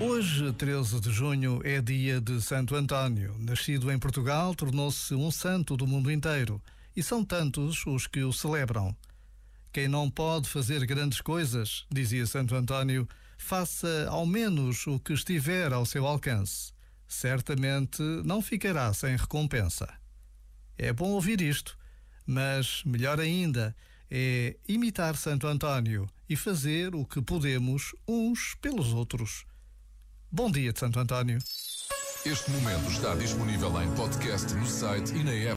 Hoje, 13 de junho, é dia de Santo António. Nascido em Portugal, tornou-se um santo do mundo inteiro. E são tantos os que o celebram. Quem não pode fazer grandes coisas, dizia Santo António, faça ao menos o que estiver ao seu alcance. Certamente não ficará sem recompensa. É bom ouvir isto, mas melhor ainda é imitar Santo António e fazer o que podemos uns pelos outros. Bom dia de Santo António. Este momento está disponível em podcast no site e na app.